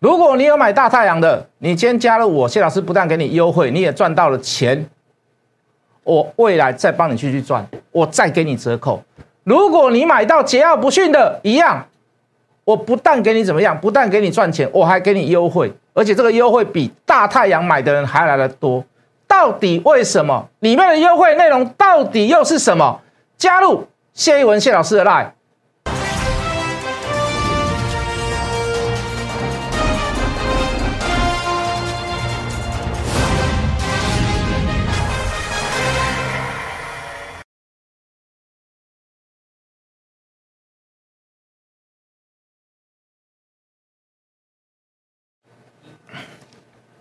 如果你有买大太阳的，你今天加入我，谢老师不但给你优惠，你也赚到了钱。我未来再帮你继续赚，我再给你折扣。如果你买到桀骜不驯的一样，我不但给你怎么样，不但给你赚钱，我还给你优惠，而且这个优惠比大太阳买的人还来的多。到底为什么？里面的优惠内容到底又是什么？加入谢一文谢老师的 line。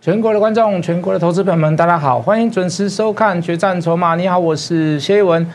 全国的观众，全国的投资朋友们，大家好，欢迎准时收看《决战筹码》。你好，我是谢一文。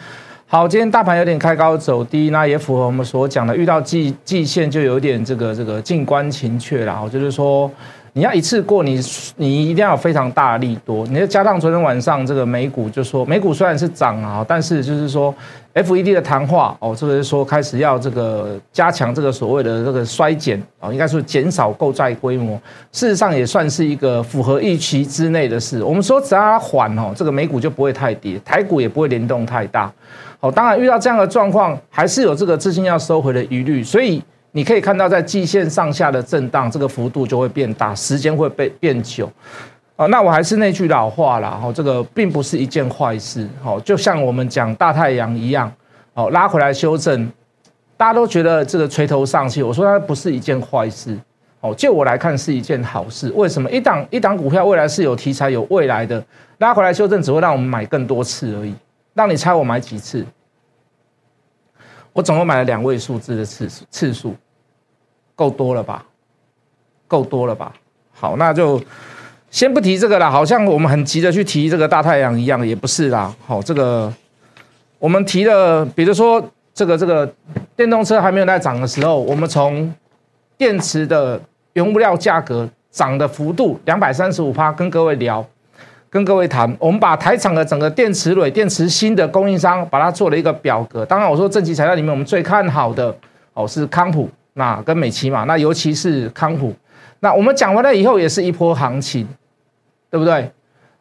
好，今天大盘有点开高走低，那也符合我们所讲的，遇到季季线就有点这个这个静观情却了。就是说。你要一次过，你你一定要有非常大的利多。你要加上昨天晚上这个美股，就说美股虽然是涨啊，但是就是说，F E D 的谈话哦，这个是说开始要这个加强这个所谓的这个衰减啊，应该是减少购债规模。事实上也算是一个符合预期之内的事。我们说只要它缓哦，这个美股就不会太跌，台股也不会联动太大。好，当然遇到这样的状况，还是有这个资金要收回的疑虑，所以。你可以看到，在季线上下的震荡，这个幅度就会变大，时间会被变久。哦，那我还是那句老话啦，哈，这个并不是一件坏事。哦，就像我们讲大太阳一样，哦，拉回来修正，大家都觉得这个垂头丧气。我说它不是一件坏事。哦，就我来看是一件好事。为什么？一档一档股票未来是有题材、有未来的，拉回来修正只会让我们买更多次而已。让你猜我买几次？我总共买了两位数字的次数次数。够多了吧？够多了吧？好，那就先不提这个了。好像我们很急着去提这个大太阳一样，也不是啦。好，这个我们提的，比如说这个这个电动车还没有在涨的时候，我们从电池的原物料价格涨的幅度两百三十五趴，跟各位聊，跟各位谈。我们把台厂的整个电池铝、电池芯的供应商，把它做了一个表格。当然，我说正极材料里面，我们最看好的哦是康普。那跟美琪嘛，那尤其是康普，那我们讲完了以后也是一波行情，对不对？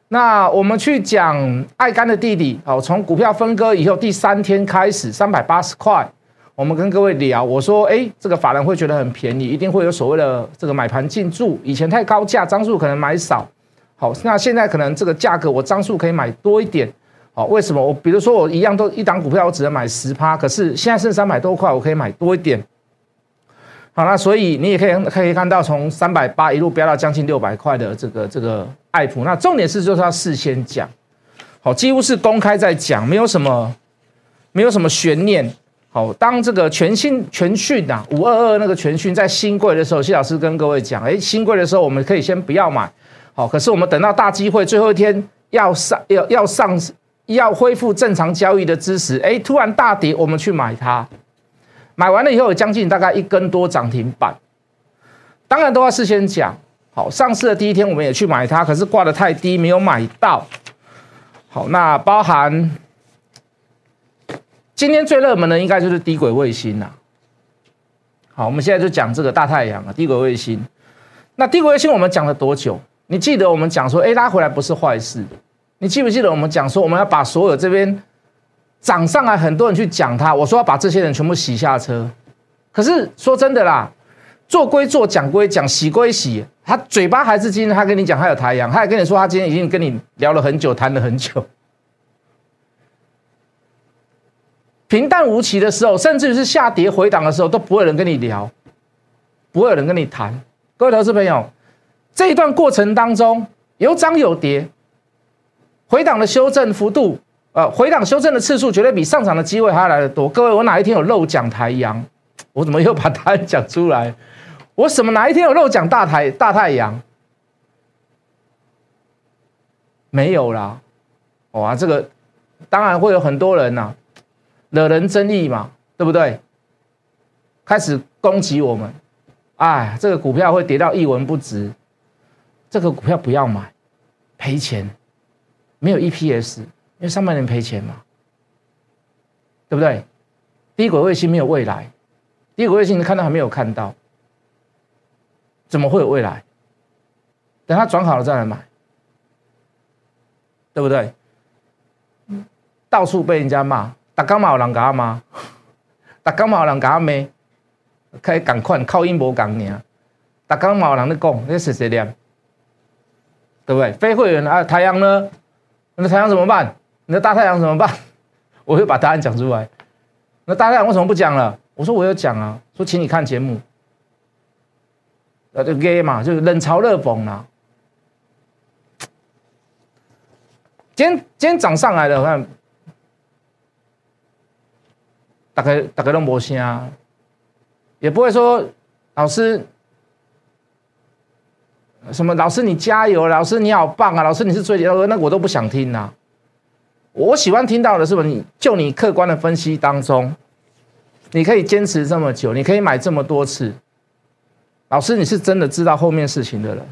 那我们去讲爱干的弟弟，哦，从股票分割以后第三天开始三百八十块，我们跟各位聊，我说，哎，这个法人会觉得很便宜，一定会有所谓的这个买盘进驻，以前太高价，张数可能买少，好，那现在可能这个价格我张数可以买多一点，好，为什么？我比如说我一样都一档股票我只能买十趴，可是现在剩三百多块，我可以买多一点。好，那所以你也可以可以看到，从三百八一路飙到将近六百块的这个这个爱普，那重点是就是要事先讲，好，几乎是公开在讲，没有什么没有什么悬念。好，当这个全新全讯呐，五二二那个全讯在新贵的时候，谢老师跟各位讲，哎，新贵的时候我们可以先不要买，好，可是我们等到大机会最后一天要上要要上要恢复正常交易的知识，哎，突然大跌，我们去买它。买完了以后有将近大概一根多涨停板，当然都要事先讲好。上市的第一天我们也去买它，可是挂的太低，没有买到。好，那包含今天最热门的应该就是低轨卫星啦。好，我们现在就讲这个大太阳啊，低轨卫星。那低轨卫星我们讲了多久？你记得我们讲说，哎，拉回来不是坏事。你记不记得我们讲说，我们要把所有这边。涨上来，很多人去讲他，我说要把这些人全部洗下车。可是说真的啦，做归做，讲归讲，洗归洗，他嘴巴还是今天他跟你讲他有太阳，他也跟你说他今天已经跟你聊了很久，谈了很久。平淡无奇的时候，甚至于是下跌回档的时候，都不会有人跟你聊，不会有人跟你谈。各位投资朋友，这一段过程当中有涨有跌，回档的修正幅度。呃，回档修正的次数绝对比上涨的机会还要来得多。各位，我哪一天有漏讲台阳？我怎么又把答案讲出来？我什么哪一天有漏讲大台大太阳？没有啦。哇，这个当然会有很多人呐，惹人争议嘛，对不对？开始攻击我们，哎，这个股票会跌到一文不值，这个股票不要买，赔钱，没有 EPS。因为上半年赔钱嘛，对不对？低轨卫星没有未来，低轨卫星你看到还没有看到，怎么会有未来？等它转好了再来买，对不对？到处被人家骂，打刚有人他骂，打刚有人他骂，可以赶快靠音波讲你啊打刚有人在讲，那是谁念？对不对？非会员啊，太阳呢？那太阳怎么办？你的大太阳怎么办？我会把答案讲出来。那大太阳为什么不讲了？我说我有讲啊，说请你看节目。呃，就 gay 嘛，就是冷嘲热讽啦。今天今天涨上来了，我看大概大概都没声啊，也不会说老师什么老师你加油，老师你好棒啊，老师你是最厉害，那我都不想听呐。我喜欢听到的是不是？你就你客观的分析当中，你可以坚持这么久，你可以买这么多次。老师，你是真的知道后面事情的人。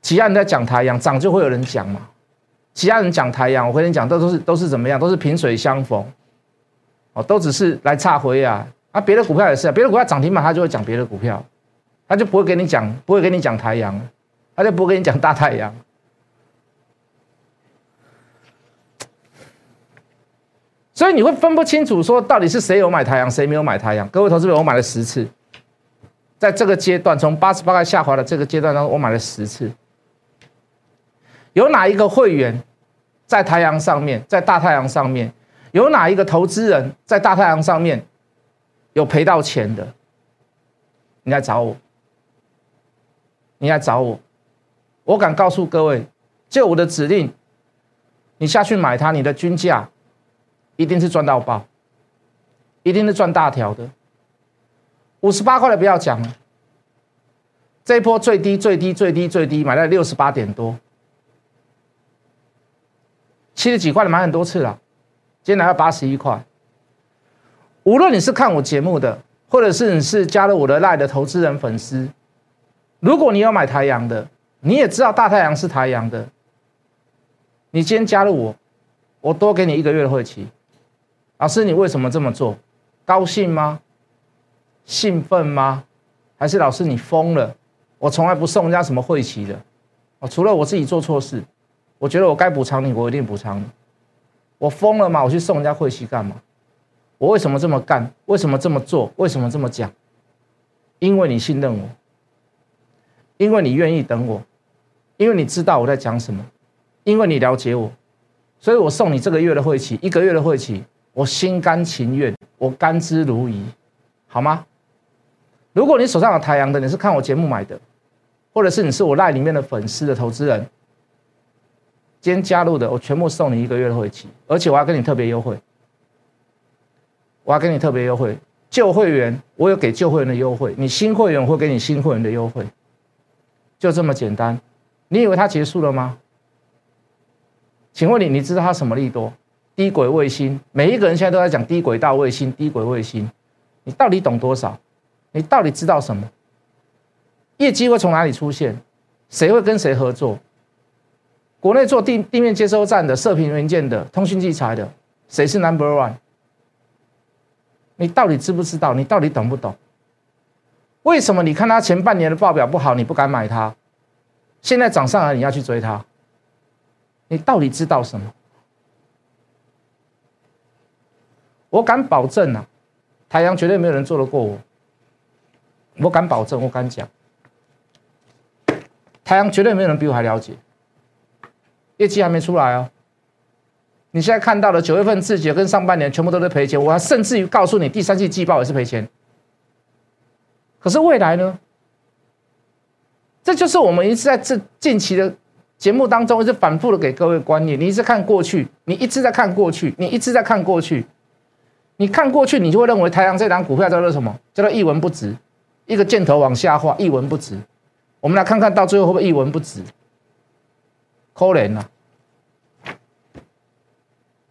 其他人在讲太阳涨，就会有人讲嘛。其他人讲太阳，我跟你讲，都都是都是怎么样？都是萍水相逢，哦，都只是来差回啊。啊，别的股票也是啊，别的股票涨停板，他就会讲别的股票，他就不会跟你讲，不会跟你讲太阳，他就不会跟你讲大太阳。所以你会分不清楚，说到底是谁有买太阳，谁没有买太阳。各位投资者，我买了十次。在这个阶段，从八十八块下滑的这个阶段当中，我买了十次。有哪一个会员在太阳上面，在大太阳上面？有哪一个投资人在大太阳上面有赔到钱的？你来找我，你来找我，我敢告诉各位，就我的指令，你下去买它，你的均价一定是赚到爆，一定是赚大条的。五十八块的不要讲了，这一波最低最低最低最低买在六十八点多，七十几块的买很多次了，今天来到八十一块。无论你是看我节目的，或者是你是加了我的赖的投资人粉丝，如果你要买太阳的，你也知道大太阳是太阳的，你今天加入我，我多给你一个月的会期。老师，你为什么这么做？高兴吗？兴奋吗？还是老师你疯了？我从来不送人家什么晦气的，哦，除了我自己做错事，我觉得我该补偿你，我一定补偿你。我疯了吗？我去送人家晦气干嘛？我为什么这么干？为什么这么做？为什么这么讲？因为你信任我，因为你愿意等我，因为你知道我在讲什么，因为你了解我，所以我送你这个月的晦气，一个月的晦气，我心甘情愿，我甘之如饴，好吗？如果你手上有太阳的，你是看我节目买的，或者是你是我赖里面的粉丝的投资人，今天加入的，我全部送你一个月的会期，而且我要跟你特别优惠，我要跟你特别优惠。旧会员我有给旧会员的优惠，你新会员会给你新会员的优惠，就这么简单。你以为它结束了吗？请问你，你知道它什么利多？低轨卫星，每一个人现在都在讲低轨道卫星，低轨卫星，你到底懂多少？你到底知道什么？业绩会从哪里出现？谁会跟谁合作？国内做地地面接收站的、射频元件的、通讯器材的，谁是 Number One？你到底知不知道？你到底懂不懂？为什么你看他前半年的报表不好，你不敢买它？现在涨上来，你要去追它？你到底知道什么？我敢保证啊，太阳绝对没有人做得过我。我敢保证，我敢讲，太阳绝对没有人比我还了解。业绩还没出来哦，你现在看到的九月份自己跟上半年全部都在赔钱，我还甚至于告诉你，第三季季报也是赔钱。可是未来呢？这就是我们一直在这近期的节目当中一直反复的给各位观念。你一直看过去，你一直在看过去，你一直在看过去，你看过去，你就会认为台阳这档股票叫做什么？叫做一文不值。一个箭头往下画，一文不值。我们来看看到最后会不会一文不值？可怜呐，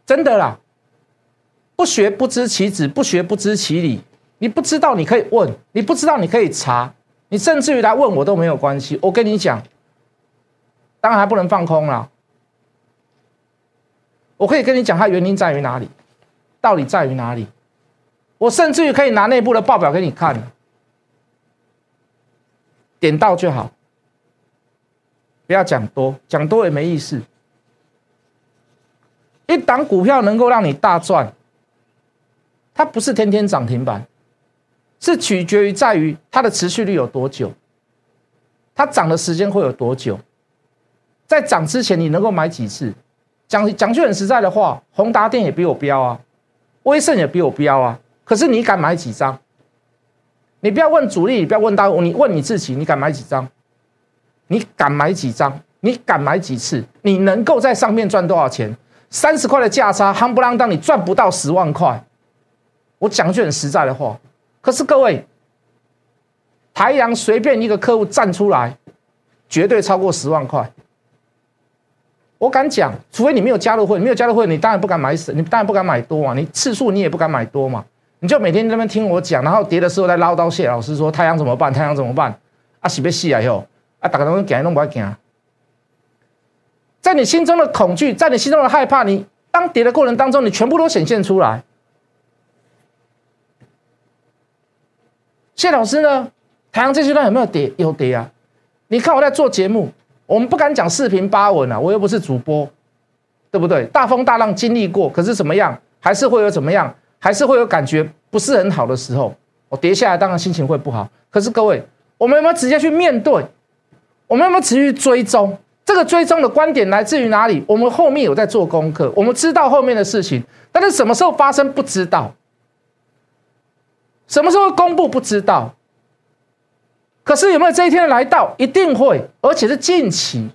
真的啦！不学不知其子，不学不知其理。你不知道你可以问，你不知道你可以查，你甚至于来问我都没有关系。我跟你讲，当然还不能放空了。我可以跟你讲，它原因在于哪里，到底在于哪里？我甚至于可以拿内部的报表给你看。点到就好，不要讲多，讲多也没意思。一档股票能够让你大赚，它不是天天涨停板，是取决于在于它的持续率有多久，它涨的时间会有多久，在涨之前你能够买几次？讲讲句很实在的话，宏达电也比我标啊，威盛也比我标啊，可是你敢买几张？你不要问主力，你不要问大你问你自己，你敢买几张？你敢买几张？你敢买几次？你能够在上面赚多少钱？三十块的价差，夯不啷当，你赚不到十万块。我讲句很实在的话，可是各位，台阳随便一个客户站出来，绝对超过十万块。我敢讲，除非你没有加入会，没有加入会，你当然不敢买死，你当然不敢买多嘛，你次数你也不敢买多嘛，你就每天在那边听我讲，然后跌的时候再唠叨谢老师说太阳怎么办？太阳怎么办？啊，死别死啊！哟，啊，大家都惊，拢不爱惊。在你心中的恐惧，在你心中的害怕，你当跌的过程当中，你全部都显现出来。谢老师呢？太阳这阶段有没有跌？有跌啊！你看我在做节目，我们不敢讲四平八稳啊，我又不是主播，对不对？大风大浪经历过，可是怎么样？还是会有怎么样？还是会有感觉不是很好的时候。我跌下来，当然心情会不好。可是各位，我们有没有直接去面对？我们有没有持续追踪？这个追踪的观点来自于哪里？我们后面有在做功课，我们知道后面的事情，但是什么时候发生不知道，什么时候公布不知道。可是有没有这一天来到？一定会，而且是近期，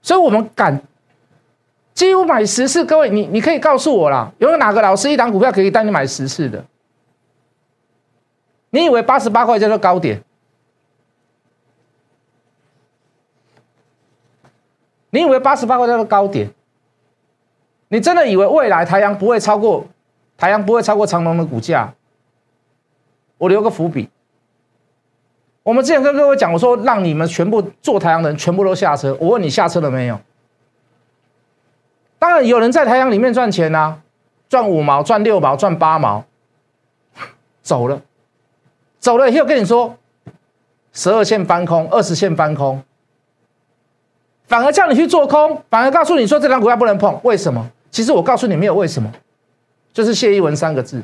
所以我们敢几乎买十次。各位，你你可以告诉我啦，有哪个老师一档股票可以带你买十次的？你以为八十八块叫做高点？你以为八十八块叫做高点？你真的以为未来太阳不会超过太阳不会超过长隆的股价？我留个伏笔。我们之前跟各位讲，我说让你们全部做太阳的人全部都下车。我问你下车了没有？当然有人在太阳里面赚钱呐，赚五毛、赚六毛、赚八毛，走了，走了以后跟你说，十二线翻空，二十线翻空，反而叫你去做空，反而告诉你说这张股票不能碰，为什么？其实我告诉你没有为什么，就是谢一文三个字，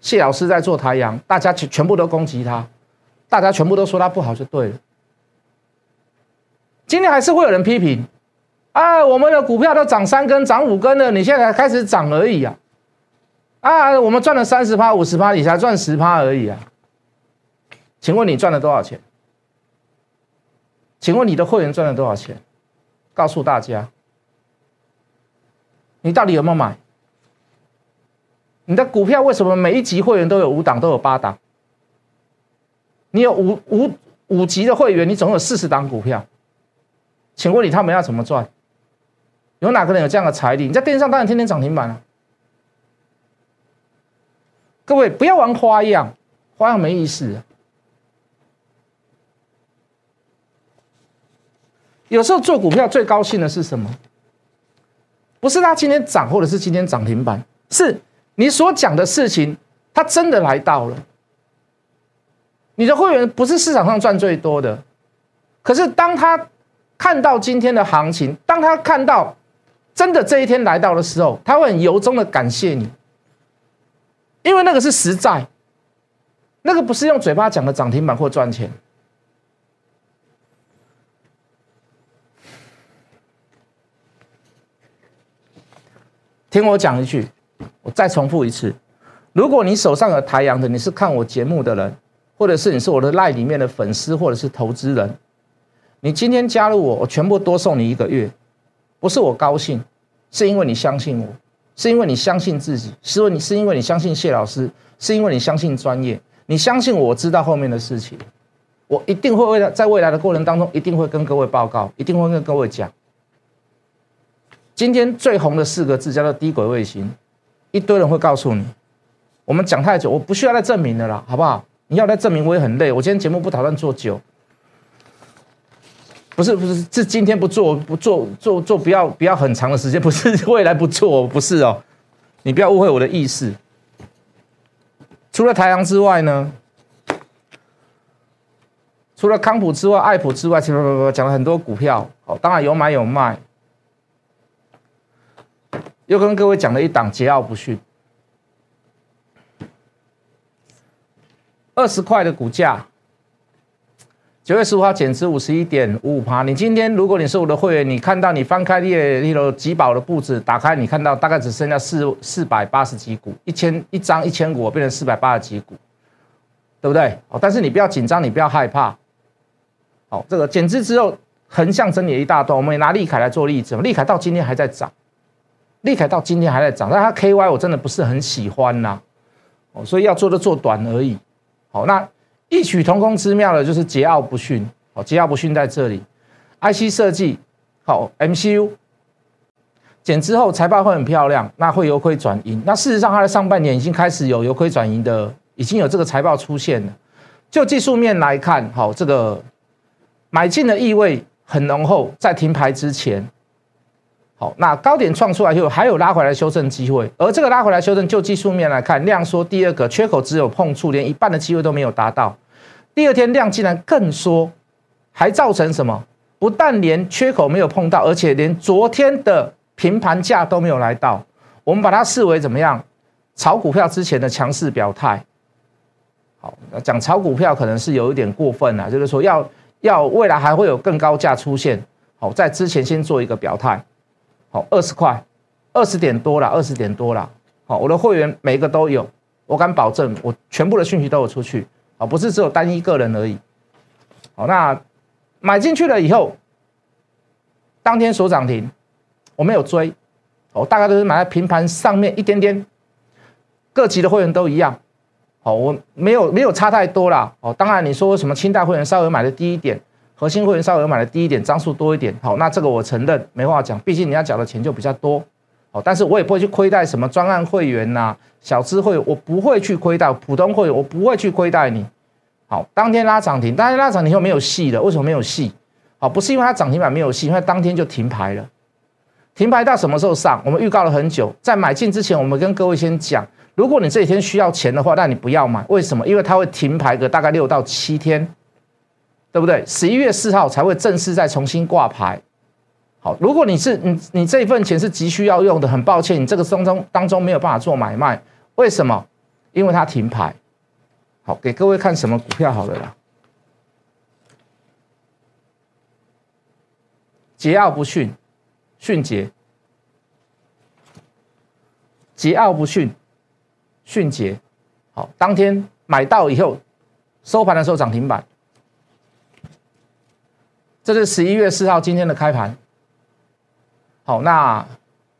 谢老师在做太阳，大家全全部都攻击他。大家全部都说它不好就对了。今天还是会有人批评，啊，我们的股票都涨三根、涨五根了，你现在开始涨而已啊！啊，我们赚了三十趴、五十趴，你才赚十趴而已啊！请问你赚了多少钱？请问你的会员赚了多少钱？告诉大家，你到底有没有买？你的股票为什么每一级会员都有五档，都有八档？你有五五五级的会员，你总有四十档股票，请问你他们要怎么赚？有哪个人有这样的财力？你在电视上当然天天涨停板啊！各位不要玩花样，花样没意思。有时候做股票最高兴的是什么？不是他今天涨，或者是今天涨停板，是你所讲的事情，它真的来到了。你的会员不是市场上赚最多的，可是当他看到今天的行情，当他看到真的这一天来到的时候，他会很由衷的感谢你，因为那个是实在，那个不是用嘴巴讲的涨停板或赚钱。听我讲一句，我再重复一次，如果你手上有台阳的，你是看我节目的人。或者是你是我的赖里面的粉丝，或者是投资人，你今天加入我，我全部多送你一个月，不是我高兴，是因为你相信我，是因为你相信自己，是因为你是因为你相信谢老师，是因为你相信专业，你相信我知道后面的事情，我一定会为了在未来的过程当中，一定会跟各位报告，一定会跟各位讲。今天最红的四个字叫做低轨卫星，一堆人会告诉你，我们讲太久，我不需要再证明的啦，好不好？你要来证明我也很累。我今天节目不打算做久，不是不是，是今天不做不做做做不要不要很长的时间，不是未来不做，不是哦，你不要误会我的意思。除了太阳之外呢，除了康普之外，爱普之外，不不不，讲了很多股票，哦，当然有买有卖。又跟各位讲了一档桀骜不驯，二十块的股价，九月十五号减值五十一点五五趴。你今天如果你是我的会员，你看到你翻开列例如集宝的布置，打开你看到大概只剩下四四百八十几股，一千一张一千股变成四百八十几股，对不对？哦，但是你不要紧张，你不要害怕。好，这个减资之后横向整理一大段，我们也拿利凯来做例子，利凯到今天还在涨。利凯到今天还在涨，但它 KY 我真的不是很喜欢呐，哦，所以要做的做短而已。好，那异曲同工之妙的就是桀骜不驯，哦，桀骜不驯在这里。IC 设计好，MCU 减之后财报会很漂亮，那会由亏转盈。那事实上它的上半年已经开始有由亏转盈的，已经有这个财报出现了。就技术面来看，好，这个买进的意味很浓厚，在停牌之前。好，那高点创出来以后，还有拉回来修正机会，而这个拉回来修正，就技术面来看，量缩，第二个缺口只有碰触，连一半的机会都没有达到。第二天量竟然更缩，还造成什么？不但连缺口没有碰到，而且连昨天的平盘价都没有来到。我们把它视为怎么样？炒股票之前的强势表态。好，讲炒股票可能是有一点过分了，就是说要要未来还会有更高价出现。好，在之前先做一个表态。好，二十块，二十点多了，二十点多了。好，我的会员每一个都有，我敢保证，我全部的讯息都有出去。好，不是只有单一个人而已。好，那买进去了以后，当天所涨停，我没有追。我大概都是买在平盘上面一点点。各级的会员都一样。好，我没有没有差太多啦。哦，当然你说什么清代会员稍微买的低一点。核心会员稍微买的低一点，张数多一点，好，那这个我承认没话讲，毕竟你要缴的钱就比较多，好，但是我也不会去亏待什么专案会员呐、小资会，我不会去亏待普通会员，我不会去亏待你，好，当天拉涨停，当天拉涨停后没有戏的，为什么没有戏？好，不是因为它涨停板没有戏，因为当天就停牌了，停牌到什么时候上？我们预告了很久，在买进之前，我们跟各位先讲，如果你这几天需要钱的话，那你不要买，为什么？因为它会停牌个大概六到七天。对不对？十一月四号才会正式再重新挂牌。好，如果你是你你这一份钱是急需要用的，很抱歉，你这个当中当中没有办法做买卖。为什么？因为它停牌。好，给各位看什么股票好了啦。桀骜不驯，迅捷。桀骜不驯，迅捷。好，当天买到以后，收盘的时候涨停板。这是十一月四号今天的开盘。好，那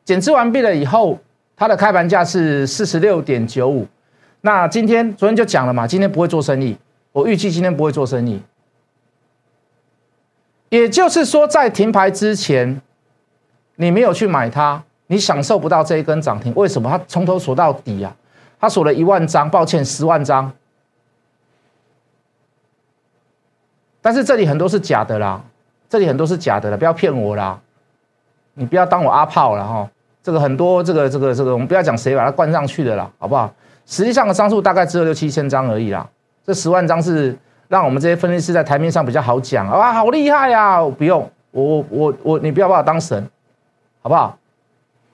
减资完毕了以后，它的开盘价是四十六点九五。那今天昨天就讲了嘛，今天不会做生意，我预计今天不会做生意。也就是说，在停牌之前，你没有去买它，你享受不到这一根涨停。为什么？它从头锁到底啊！它锁了一万张，抱歉，十万张。但是这里很多是假的啦。这里很多是假的了，不要骗我啦！你不要当我阿炮了哈。这个很多，这个这个这个，我们不要讲谁把它灌上去的啦，好不好？实际上的张数大概只有六七千张而已啦。这十万张是让我们这些分析师在台面上比较好讲啊，好厉害呀！不用，我我我我，你不要把我当神，好不好？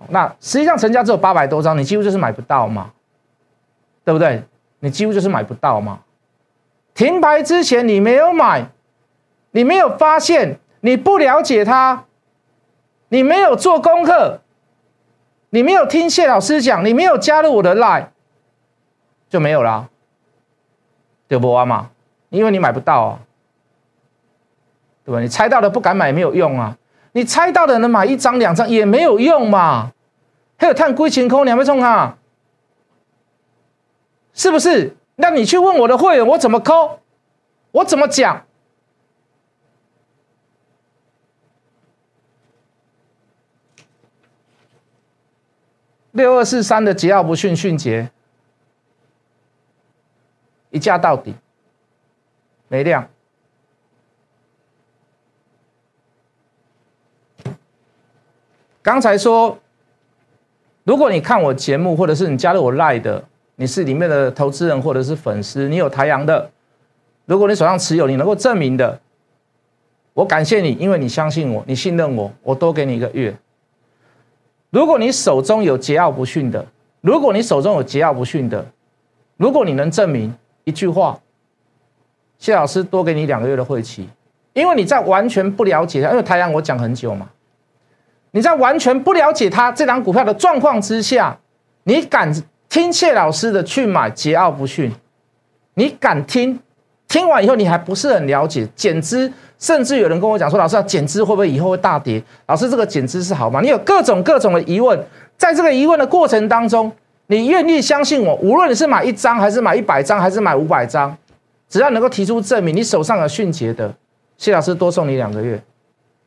那实际上成交只有八百多张，你几乎就是买不到嘛，对不对？你几乎就是买不到嘛。停牌之前你没有买，你没有发现。你不了解他，你没有做功课，你没有听谢老师讲，你没有加入我的 line，就没有了，对不啊嘛？因为你买不到啊，对吧？你猜到的不敢买没有用啊，你猜到的能买一张两张也没有用嘛。还有探龟晴空，你还没冲啊？是不是？那你去问我的会员，我怎么抠？我怎么讲？六二四三的桀骜不驯，迅捷一价到底，没量。刚才说，如果你看我节目，或者是你加入我 Line 的，你是里面的投资人或者是粉丝，你有台阳的，如果你手上持有，你能够证明的，我感谢你，因为你相信我，你信任我，我多给你一个月。如果你手中有桀骜不驯的，如果你手中有桀骜不驯的，如果你能证明一句话，谢老师多给你两个月的会期，因为你在完全不了解他，因为太阳我讲很久嘛，你在完全不了解他这张股票的状况之下，你敢听谢老师的去买桀骜不驯，你敢听？听完以后，你还不是很了解减资，甚至有人跟我讲说：“老师，减资会不会以后会大跌？”老师，这个减资是好吗？你有各种各种的疑问，在这个疑问的过程当中，你愿意相信我？无论你是买一张，还是买一百张，还是买五百张，只要能够提出证明，你手上有迅捷的，谢老师多送你两个月；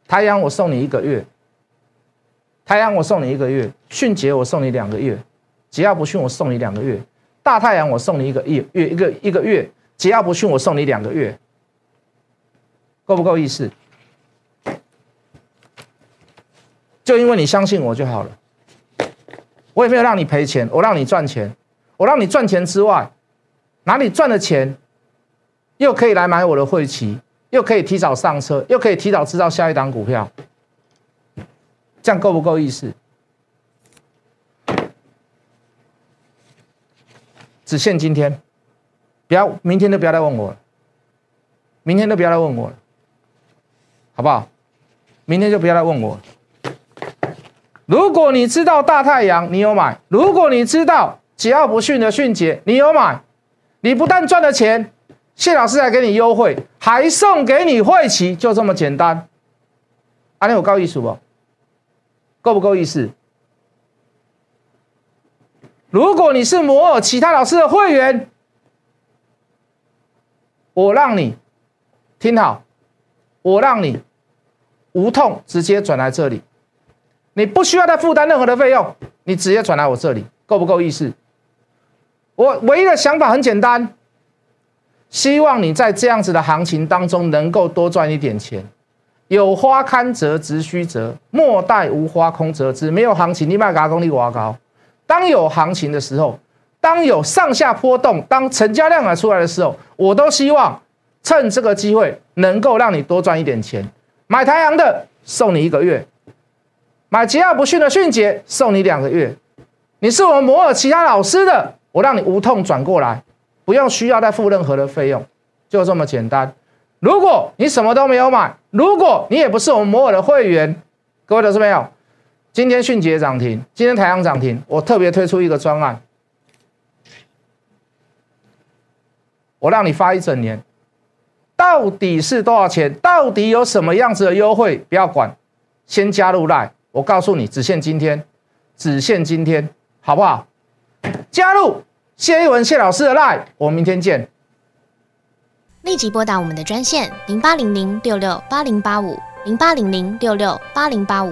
太阳我送你一个月；太阳我送你一个月；迅捷我送你两个月；只要不迅我送你两个月；大太阳我送你一个月月一个一个月。桀骜不驯，我送你两个月，够不够意思？就因为你相信我就好了，我也没有让你赔钱，我让你赚钱，我让你赚钱之外，哪里赚的钱，又可以来买我的会期，又可以提早上车，又可以提早知道下一档股票，这样够不够意思？只限今天。不要，明天都不要再问我了。明天都不要再问我了，好不好？明天就不要再问我。如果你知道大太阳，你有买；如果你知道桀骜不驯的迅捷，你有买。你不但赚了钱，谢老师还给你优惠，还送给你会期，就这么简单。阿你有高意思不？够不够意思？如果你是摩尔其他老师的会员。我让你听好，我让你无痛直接转来这里，你不需要再负担任何的费用，你直接转来我这里，够不够意思？我唯一的想法很简单，希望你在这样子的行情当中能够多赚一点钱。有花堪折直须折，莫待无花空折枝。没有行情，你卖嘎功力挖高。当有行情的时候。当有上下波动，当成交量啊出来的时候，我都希望趁这个机会能够让你多赚一点钱。买台阳的送你一个月，买桀骜不驯的迅捷送你两个月。你是我们摩尔其他老师的，我让你无痛转过来，不用需要再付任何的费用，就这么简单。如果你什么都没有买，如果你也不是我们摩尔的会员，各位老师朋友？今天迅捷涨停，今天台阳涨停，我特别推出一个专案。我让你发一整年，到底是多少钱？到底有什么样子的优惠？不要管，先加入来。我告诉你，只限今天，只限今天，好不好？加入谢一文谢老师的 line，我们明天见。立即拨打我们的专线零八零零六六八零八五。零八零零六六八零八五